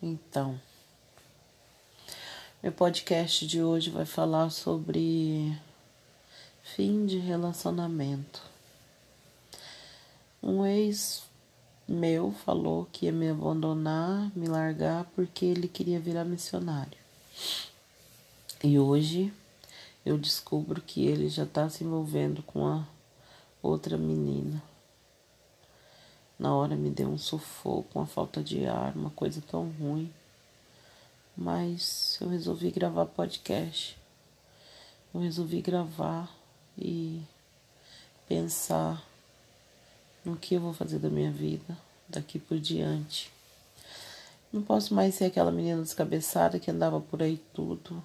Então, meu podcast de hoje vai falar sobre fim de relacionamento. Um ex meu falou que ia me abandonar, me largar porque ele queria virar missionário. E hoje eu descubro que ele já está se envolvendo com a outra menina. Na hora me deu um sufoco, uma falta de ar, uma coisa tão ruim. Mas eu resolvi gravar podcast. Eu resolvi gravar e pensar no que eu vou fazer da minha vida daqui por diante. Não posso mais ser aquela menina descabeçada que andava por aí tudo,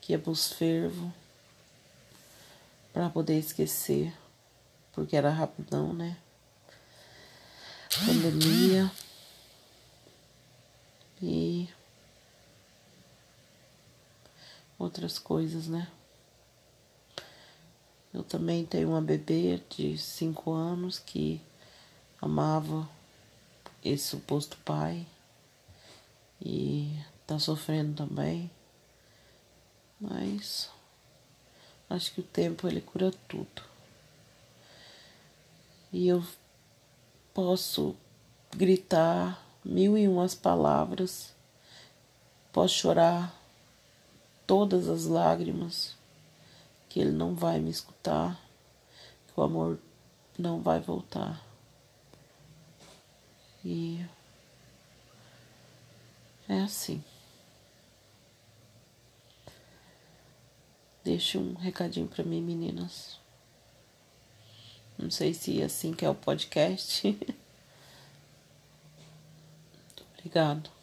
que ia pros fervos para poder esquecer, porque era rapidão, né? Pandemia e outras coisas, né? Eu também tenho uma bebê de cinco anos que amava esse suposto pai e tá sofrendo também. Mas acho que o tempo ele cura tudo. E eu posso gritar mil e umas palavras, posso chorar todas as lágrimas, que ele não vai me escutar, que o amor não vai voltar. E é assim. Deixe um recadinho para mim, meninas. Não sei se é assim que é o podcast. Obrigado.